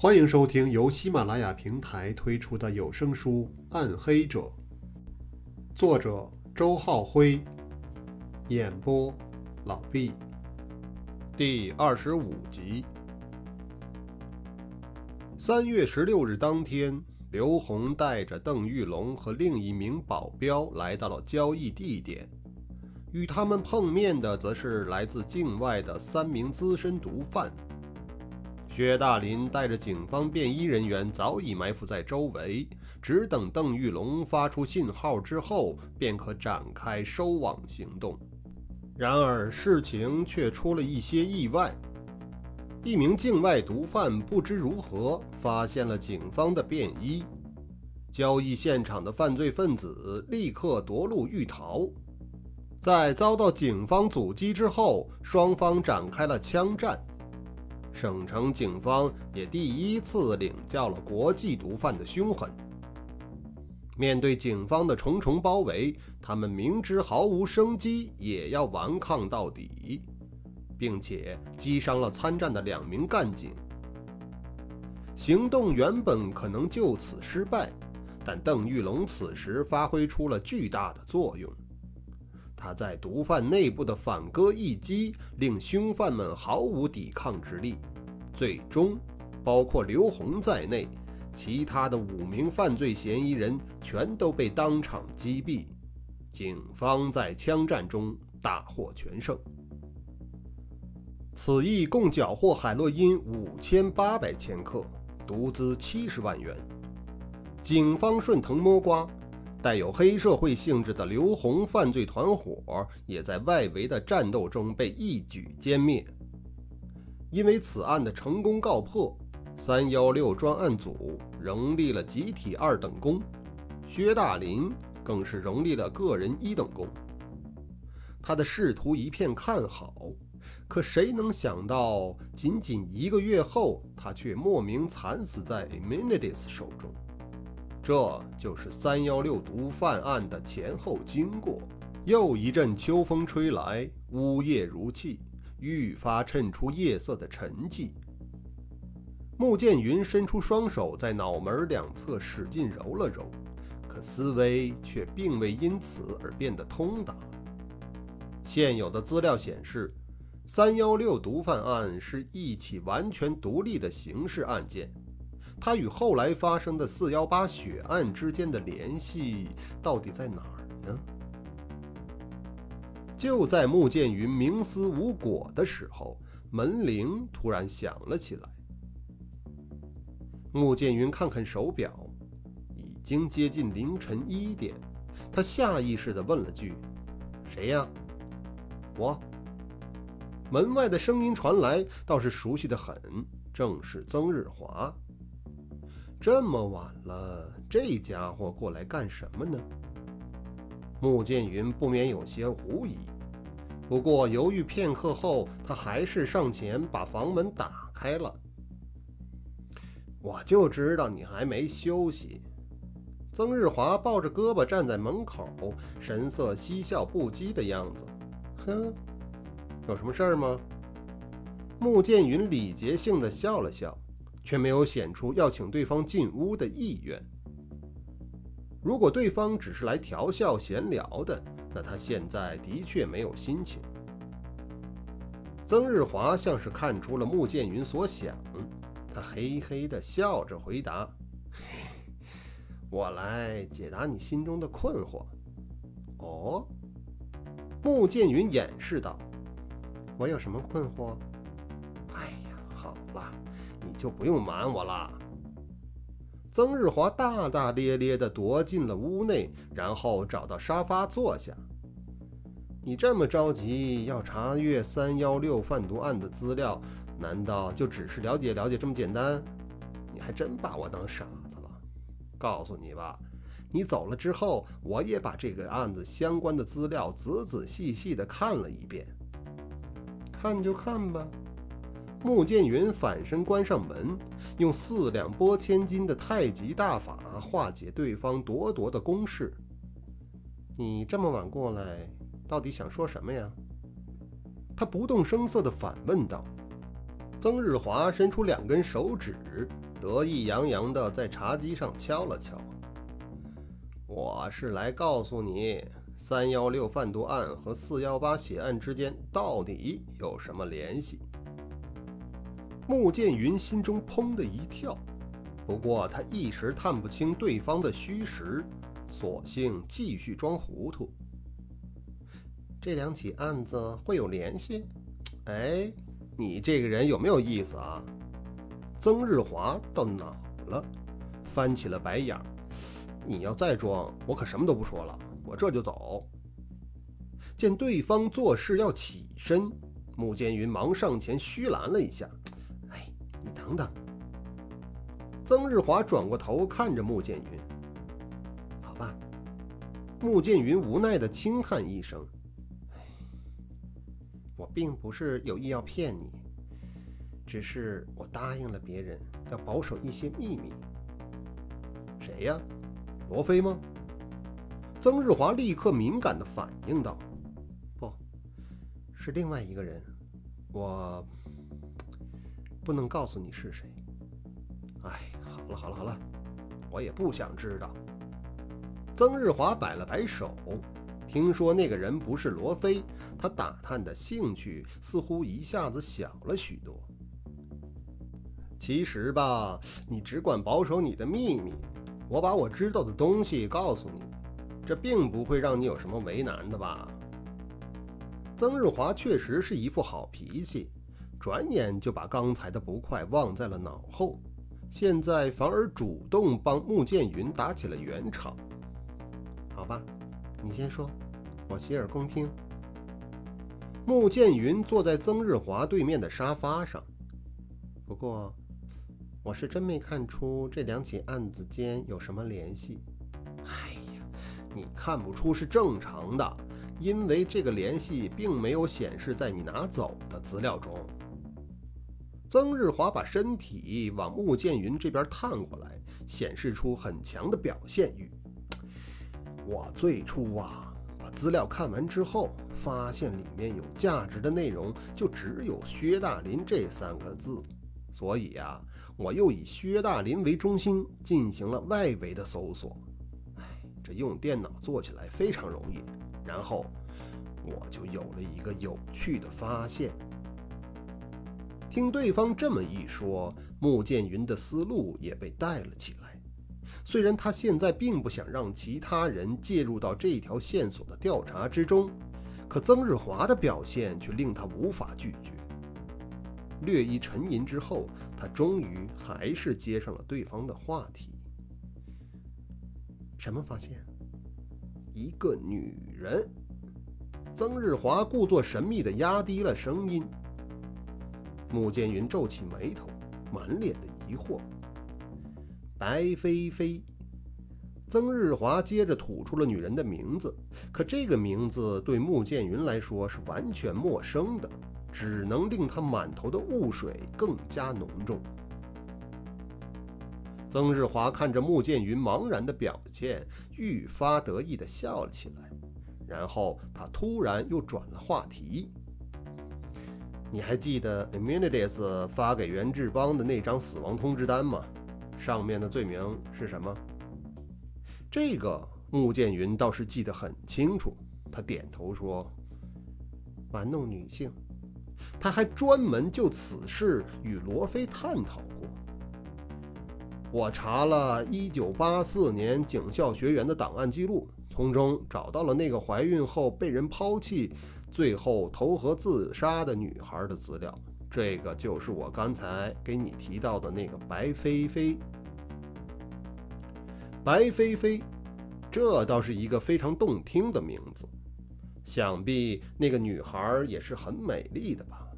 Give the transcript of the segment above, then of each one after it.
欢迎收听由喜马拉雅平台推出的有声书《暗黑者》，作者周浩辉，演播老毕，第二十五集。三月十六日当天，刘红带着邓玉龙和另一名保镖来到了交易地点，与他们碰面的则是来自境外的三名资深毒贩。薛大林带着警方便衣人员早已埋伏在周围，只等邓玉龙发出信号之后，便可展开收网行动。然而事情却出了一些意外，一名境外毒贩不知如何发现了警方的便衣，交易现场的犯罪分子立刻夺路欲逃，在遭到警方阻击之后，双方展开了枪战。省城警方也第一次领教了国际毒贩的凶狠。面对警方的重重包围，他们明知毫无生机，也要顽抗到底，并且击伤了参战的两名干警。行动原本可能就此失败，但邓玉龙此时发挥出了巨大的作用。他在毒贩内部的反戈一击，令凶犯们毫无抵抗之力。最终，包括刘红在内，其他的五名犯罪嫌疑人全都被当场击毙。警方在枪战中大获全胜。此役共缴获海洛因五千八百千克，毒资七十万元。警方顺藤摸瓜。带有黑社会性质的刘红犯罪团伙，也在外围的战斗中被一举歼灭。因为此案的成功告破，三幺六专案组荣立了集体二等功，薛大林更是荣立了个人一等功。他的仕途一片看好，可谁能想到，仅仅一个月后，他却莫名惨死在 e m i n i d i s 手中。这就是三幺六毒贩案的前后经过。又一阵秋风吹来，呜咽如泣，愈发衬出夜色的沉寂。穆剑云伸出双手，在脑门两侧使劲揉了揉，可思维却并未因此而变得通达。现有的资料显示，三幺六毒贩案是一起完全独立的刑事案件。他与后来发生的四幺八血案之间的联系到底在哪儿呢？就在穆剑云冥思无果的时候，门铃突然响了起来。穆剑云看看手表，已经接近凌晨一点。他下意识地问了句：“谁呀？”我。门外的声音传来，倒是熟悉的很，正是曾日华。这么晚了，这家伙过来干什么呢？穆剑云不免有些狐疑。不过犹豫片刻后，他还是上前把房门打开了。我就知道你还没休息。曾日华抱着胳膊站在门口，神色嬉笑不羁的样子。哼，有什么事儿吗？穆剑云礼节性的笑了笑。却没有显出要请对方进屋的意愿。如果对方只是来调笑闲聊的，那他现在的确没有心情。曾日华像是看出了穆剑云所想，他嘿嘿的笑着回答：“我来解答你心中的困惑。”哦，穆剑云掩饰道：“我有什么困惑？”哎呀，好了。你就不用瞒我了。曾日华大大咧咧地踱进了屋内，然后找到沙发坐下。你这么着急要查阅三幺六贩毒案的资料，难道就只是了解了解这么简单？你还真把我当傻子了。告诉你吧，你走了之后，我也把这个案子相关的资料仔仔细细地看了一遍。看就看吧。穆剑云反身关上门，用四两拨千斤的太极大法化解对方咄咄的攻势。你这么晚过来，到底想说什么呀？他不动声色地反问道。曾日华伸出两根手指，得意洋洋地在茶几上敲了敲。我是来告诉你，三幺六贩毒案和四幺八血案之间到底有什么联系。穆剑云心中砰的一跳，不过他一时探不清对方的虚实，索性继续装糊涂。这两起案子会有联系？哎。你这个人有没有意思啊？曾日华到恼了，翻起了白眼儿。你要再装，我可什么都不说了，我这就走。见对方做事要起身，穆剑云忙上前虚拦了一下。你等等。曾日华转过头看着穆剑云。好吧。穆剑云无奈的轻叹一声。我并不是有意要骗你，只是我答应了别人要保守一些秘密。谁呀？罗非吗？曾日华立刻敏感地反应道：“不是另外一个人，我不能告诉你是谁。”哎，好了好了好了，我也不想知道。曾日华摆了摆手。听说那个人不是罗非，他打探的兴趣似乎一下子小了许多。其实吧，你只管保守你的秘密，我把我知道的东西告诉你，这并不会让你有什么为难的吧？曾日华确实是一副好脾气，转眼就把刚才的不快忘在了脑后，现在反而主动帮穆剑云打起了圆场。好吧。你先说，我洗耳恭听。穆剑云坐在曾日华对面的沙发上。不过，我是真没看出这两起案子间有什么联系。哎呀，你看不出是正常的，因为这个联系并没有显示在你拿走的资料中。曾日华把身体往穆剑云这边探过来，显示出很强的表现欲。我最初啊，把资料看完之后，发现里面有价值的内容就只有薛大林这三个字，所以呀，我又以薛大林为中心进行了外围的搜索。哎，这用电脑做起来非常容易。然后我就有了一个有趣的发现。听对方这么一说，穆剑云的思路也被带了起来。虽然他现在并不想让其他人介入到这条线索的调查之中，可曾日华的表现却令他无法拒绝。略一沉吟之后，他终于还是接上了对方的话题：“什么发现？一个女人。”曾日华故作神秘地压低了声音。穆剑云皱起眉头，满脸的疑惑。白飞飞，曾日华接着吐出了女人的名字，可这个名字对穆剑云来说是完全陌生的，只能令他满头的雾水更加浓重。曾日华看着穆剑云茫然的表现，愈发得意地笑了起来，然后他突然又转了话题：“你还记得 Immunities 发给袁志邦的那张死亡通知单吗？”上面的罪名是什么？这个穆剑云倒是记得很清楚。他点头说：“玩弄女性。”他还专门就此事与罗非探讨过。我查了1984年警校学员的档案记录，从中找到了那个怀孕后被人抛弃，最后投河自杀的女孩的资料。这个就是我刚才给你提到的那个白菲菲。白菲菲，这倒是一个非常动听的名字。想必那个女孩也是很美丽的吧？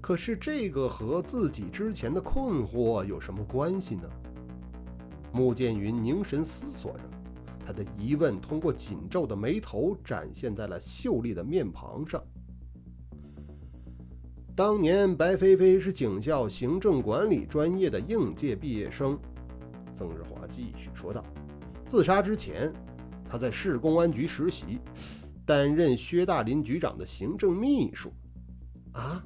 可是这个和自己之前的困惑有什么关系呢？穆剑云凝神思索着，他的疑问通过紧皱的眉头展现在了秀丽的面庞上。当年白飞飞是警校行政管理专业的应届毕业生，曾日华继续说道：“自杀之前，他在市公安局实习，担任薛大林局长的行政秘书。”啊！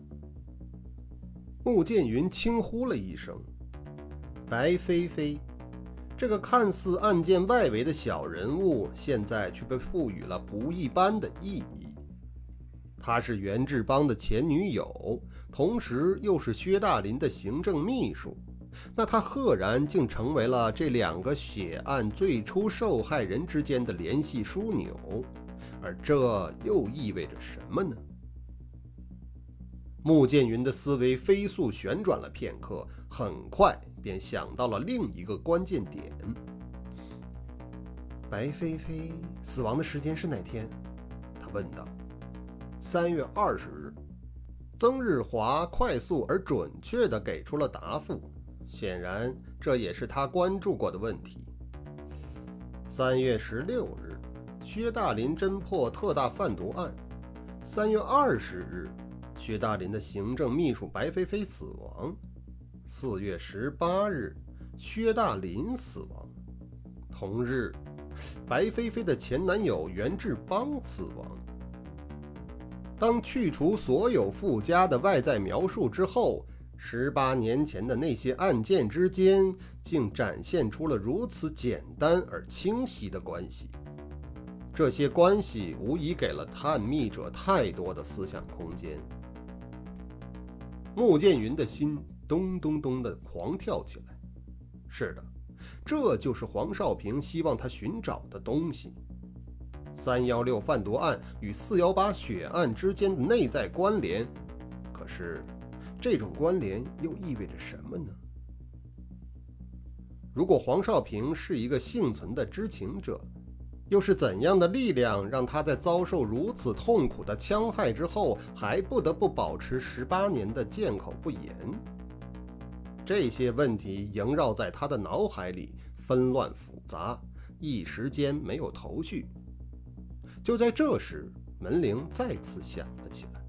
穆剑云轻呼了一声：“白飞飞。”这个看似案件外围的小人物，现在却被赋予了不一般的意义。她是袁志邦的前女友，同时又是薛大林的行政秘书。那她赫然竟成为了这两个血案最初受害人之间的联系枢纽，而这又意味着什么呢？穆剑云的思维飞速旋转了片刻，很快。便想到了另一个关键点：白飞飞死亡的时间是哪天？他问道。三月二十日。曾日华快速而准确地给出了答复，显然这也是他关注过的问题。三月十六日，薛大林侦破特大贩毒案。三月二十日，薛大林的行政秘书白飞飞死亡。四月十八日，薛大林死亡。同日，白飞飞的前男友袁志邦死亡。当去除所有附加的外在描述之后，十八年前的那些案件之间竟展现出了如此简单而清晰的关系。这些关系无疑给了探秘者太多的思想空间。穆剑云的心。咚咚咚的狂跳起来。是的，这就是黄少平希望他寻找的东西。三幺六贩毒案与四幺八血案之间的内在关联，可是这种关联又意味着什么呢？如果黄少平是一个幸存的知情者，又是怎样的力量让他在遭受如此痛苦的戕害之后，还不得不保持十八年的缄口不言？这些问题萦绕在他的脑海里，纷乱复杂，一时间没有头绪。就在这时，门铃再次响了起来。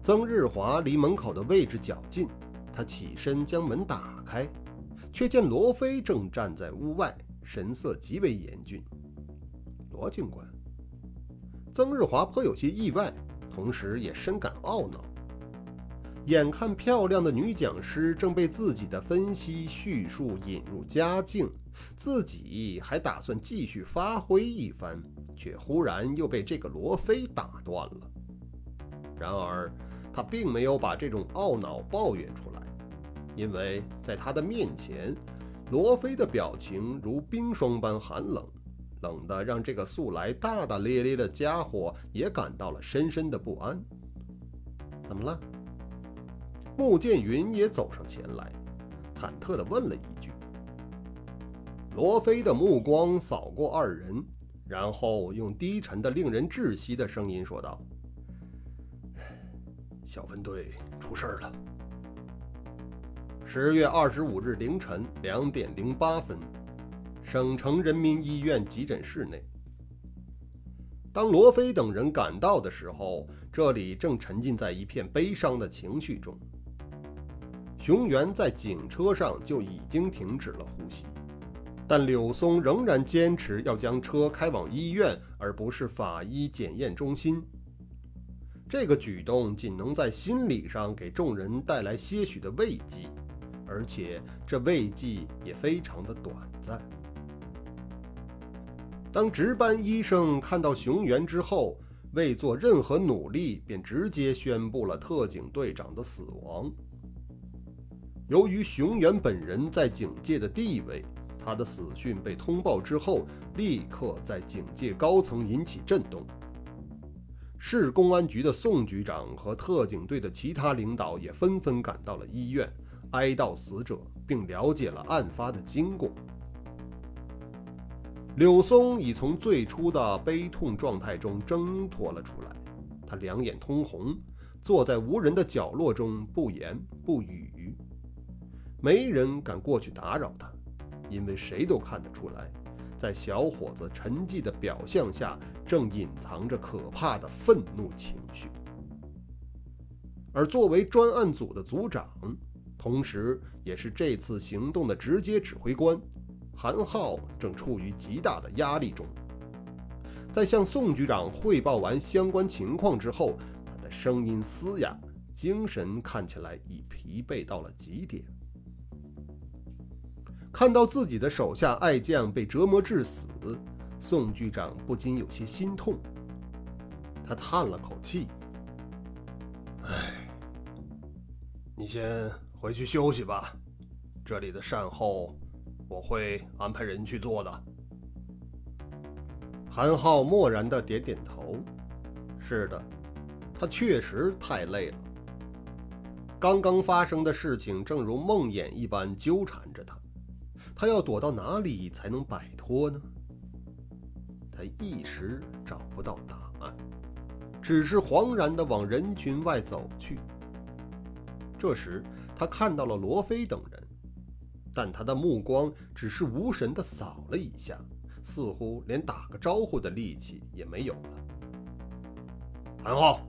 曾日华离门口的位置较近，他起身将门打开，却见罗非正站在屋外，神色极为严峻。罗警官，曾日华颇有些意外，同时也深感懊恼。眼看漂亮的女讲师正被自己的分析叙述引入佳境，自己还打算继续发挥一番，却忽然又被这个罗非打断了。然而，他并没有把这种懊恼抱怨出来，因为在他的面前，罗非的表情如冰霜般寒冷，冷得让这个素来大大咧咧的家伙也感到了深深的不安。怎么了？穆剑云也走上前来，忐忑地问了一句。罗非的目光扫过二人，然后用低沉的、令人窒息的声音说道：“小分队出事儿了。”十月二十五日凌晨两点零八分，省城人民医院急诊室内。当罗非等人赶到的时候，这里正沉浸在一片悲伤的情绪中。熊原在警车上就已经停止了呼吸，但柳松仍然坚持要将车开往医院，而不是法医检验中心。这个举动仅能在心理上给众人带来些许的慰藉，而且这慰藉也非常的短暂。当值班医生看到熊原之后，未做任何努力，便直接宣布了特警队长的死亡。由于熊原本人在警界的地位，他的死讯被通报之后，立刻在警界高层引起震动。市公安局的宋局长和特警队的其他领导也纷纷赶到了医院，哀悼死者，并了解了案发的经过。柳松已从最初的悲痛状态中挣脱了出来，他两眼通红，坐在无人的角落中，不言不语。没人敢过去打扰他，因为谁都看得出来，在小伙子沉寂的表象下，正隐藏着可怕的愤怒情绪。而作为专案组的组长，同时也是这次行动的直接指挥官，韩浩正处于极大的压力中。在向宋局长汇报完相关情况之后，他的声音嘶哑，精神看起来已疲惫到了极点。看到自己的手下爱将被折磨致死，宋局长不禁有些心痛。他叹了口气：“哎，你先回去休息吧，这里的善后我会安排人去做的。”韩浩漠然的点点头：“是的，他确实太累了。刚刚发生的事情正如梦魇一般纠缠着他。”他要躲到哪里才能摆脱呢？他一时找不到答案，只是惶然地往人群外走去。这时，他看到了罗非等人，但他的目光只是无神地扫了一下，似乎连打个招呼的力气也没有了。韩浩，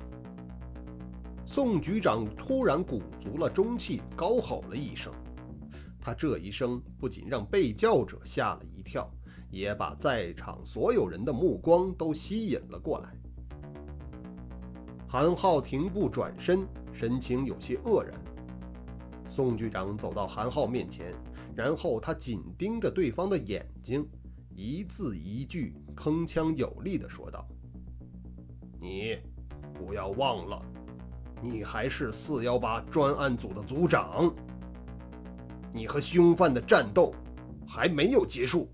宋局长突然鼓足了中气，高吼了一声。他这一声不仅让被叫者吓了一跳，也把在场所有人的目光都吸引了过来。韩浩停步转身，神情有些愕然。宋局长走到韩浩面前，然后他紧盯着对方的眼睛，一字一句铿锵有力地说道：“你不要忘了，你还是四幺八专案组的组长。”你和凶犯的战斗还没有结束。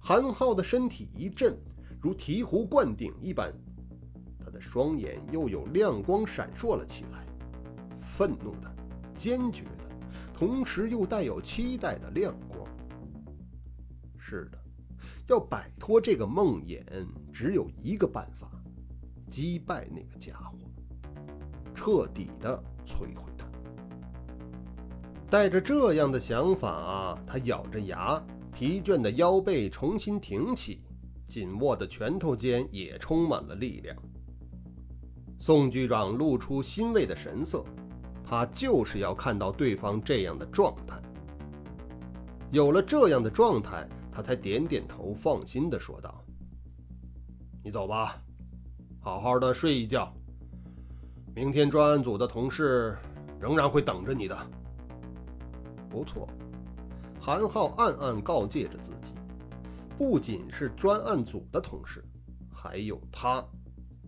韩浩的身体一震，如醍醐灌顶一般，他的双眼又有亮光闪烁了起来，愤怒的、坚决的，同时又带有期待的亮光。是的，要摆脱这个梦魇，只有一个办法：击败那个家伙，彻底的摧毁他。带着这样的想法，他咬着牙，疲倦的腰背重新挺起，紧握的拳头间也充满了力量。宋局长露出欣慰的神色，他就是要看到对方这样的状态。有了这样的状态，他才点点头，放心地说道：“你走吧，好好的睡一觉。明天专案组的同事仍然会等着你的。”不错，韩浩暗暗告诫着自己，不仅是专案组的同事，还有他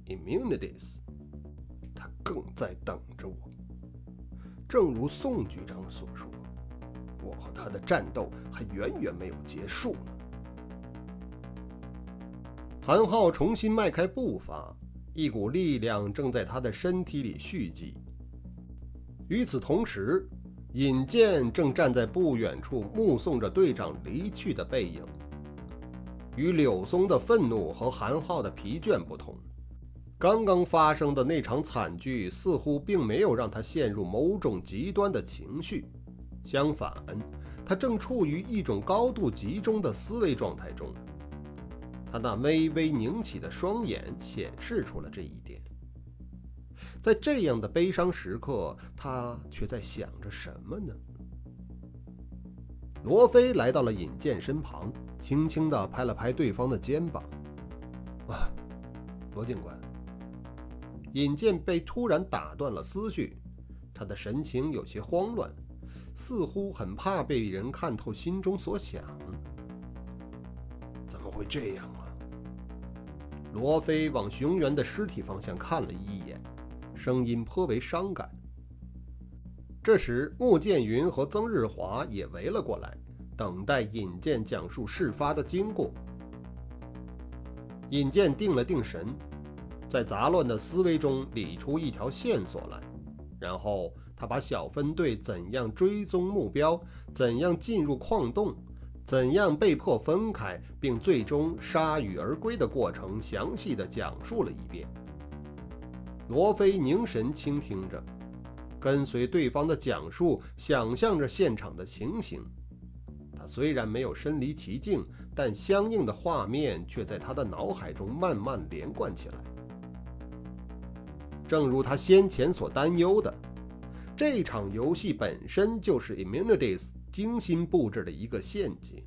，Immunities，他更在等着我。正如宋局长所说，我和他的战斗还远远没有结束呢。韩浩重新迈开步伐，一股力量正在他的身体里蓄积。与此同时，尹健正站在不远处目送着队长离去的背影。与柳松的愤怒和韩浩的疲倦不同，刚刚发生的那场惨剧似乎并没有让他陷入某种极端的情绪。相反，他正处于一种高度集中的思维状态中。他那微微拧起的双眼显示出了这一点。在这样的悲伤时刻，他却在想着什么呢？罗非来到了尹健身旁，轻轻地拍了拍对方的肩膀。“啊，罗警官。”尹健被突然打断了思绪，他的神情有些慌乱，似乎很怕被人看透心中所想。怎么会这样啊？罗非往熊原的尸体方向看了一眼。声音颇为伤感。这时，穆剑云和曾日华也围了过来，等待尹健讲述事发的经过。尹健定了定神，在杂乱的思维中理出一条线索来，然后他把小分队怎样追踪目标、怎样进入矿洞、怎样被迫分开，并最终铩羽而归的过程详细的讲述了一遍。罗非凝神倾听着，跟随对方的讲述，想象着现场的情形。他虽然没有身临其境，但相应的画面却在他的脑海中慢慢连贯起来。正如他先前所担忧的，这场游戏本身就是 Immunities 精心布置的一个陷阱。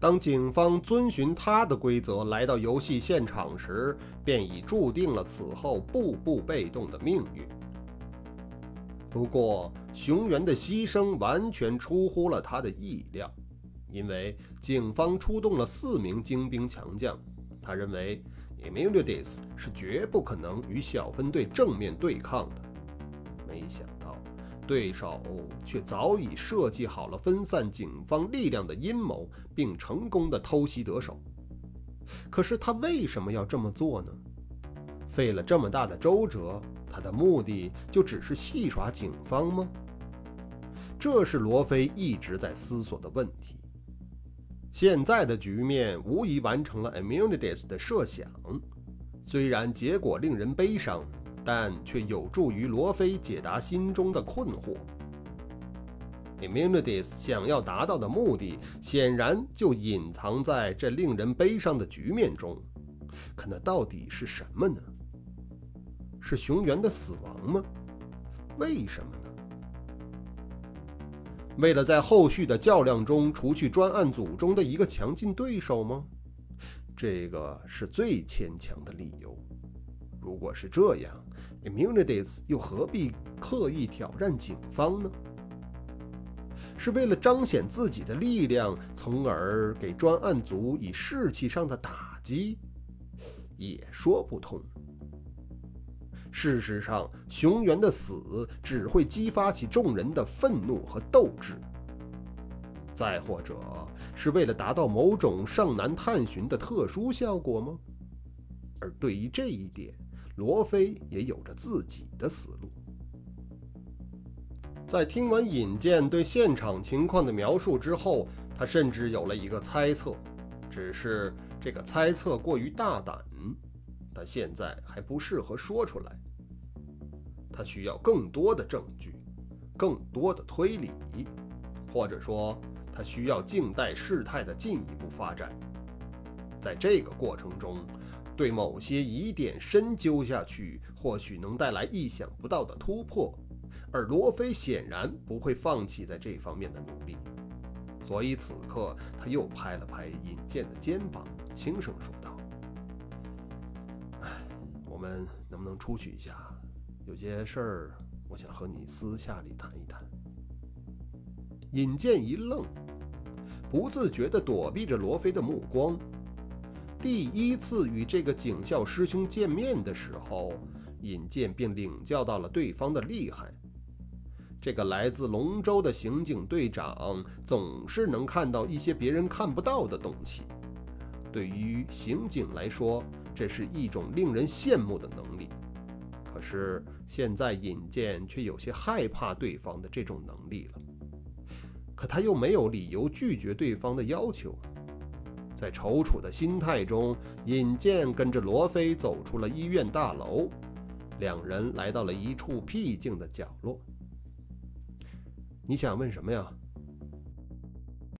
当警方遵循他的规则来到游戏现场时，便已注定了此后步步被动的命运。不过，熊原的牺牲完全出乎了他的意料，因为警方出动了四名精兵强将。他认为 e m i l i d i s 是绝不可能与小分队正面对抗的。没想，对手却早已设计好了分散警方力量的阴谋，并成功的偷袭得手。可是他为什么要这么做呢？费了这么大的周折。他的目的就只是戏耍警方吗？这是罗非一直在思索的问题。现在的局面无疑完成了 Immunides 的设想，虽然结果令人悲伤，但却有助于罗非解答心中的困惑。Immunides 想要达到的目的，显然就隐藏在这令人悲伤的局面中。可那到底是什么呢？是熊原的死亡吗？为什么呢？为了在后续的较量中除去专案组中的一个强劲对手吗？这个是最牵强的理由。如果是这样，Immunities 又何必刻意挑战警方呢？是为了彰显自己的力量，从而给专案组以士气上的打击？也说不通。事实上，熊原的死只会激发起众人的愤怒和斗志。再或者，是为了达到某种上南探寻的特殊效果吗？而对于这一点，罗非也有着自己的思路。在听完尹健对现场情况的描述之后，他甚至有了一个猜测，只是这个猜测过于大胆。他现在还不适合说出来，他需要更多的证据，更多的推理，或者说，他需要静待事态的进一步发展。在这个过程中，对某些疑点深究下去，或许能带来意想不到的突破。而罗非显然不会放弃在这方面的努力，所以此刻他又拍了拍尹健的肩膀，轻声说道。我们能不能出去一下？有些事儿，我想和你私下里谈一谈。尹健一愣，不自觉地躲避着罗非的目光。第一次与这个警校师兄见面的时候，尹健便领教到了对方的厉害。这个来自龙州的刑警队长，总是能看到一些别人看不到的东西。对于刑警来说，这是一种令人羡慕的能力，可是现在尹健却有些害怕对方的这种能力了。可他又没有理由拒绝对方的要求。在踌躇的心态中，尹健跟着罗非走出了医院大楼，两人来到了一处僻静的角落。你想问什么呀？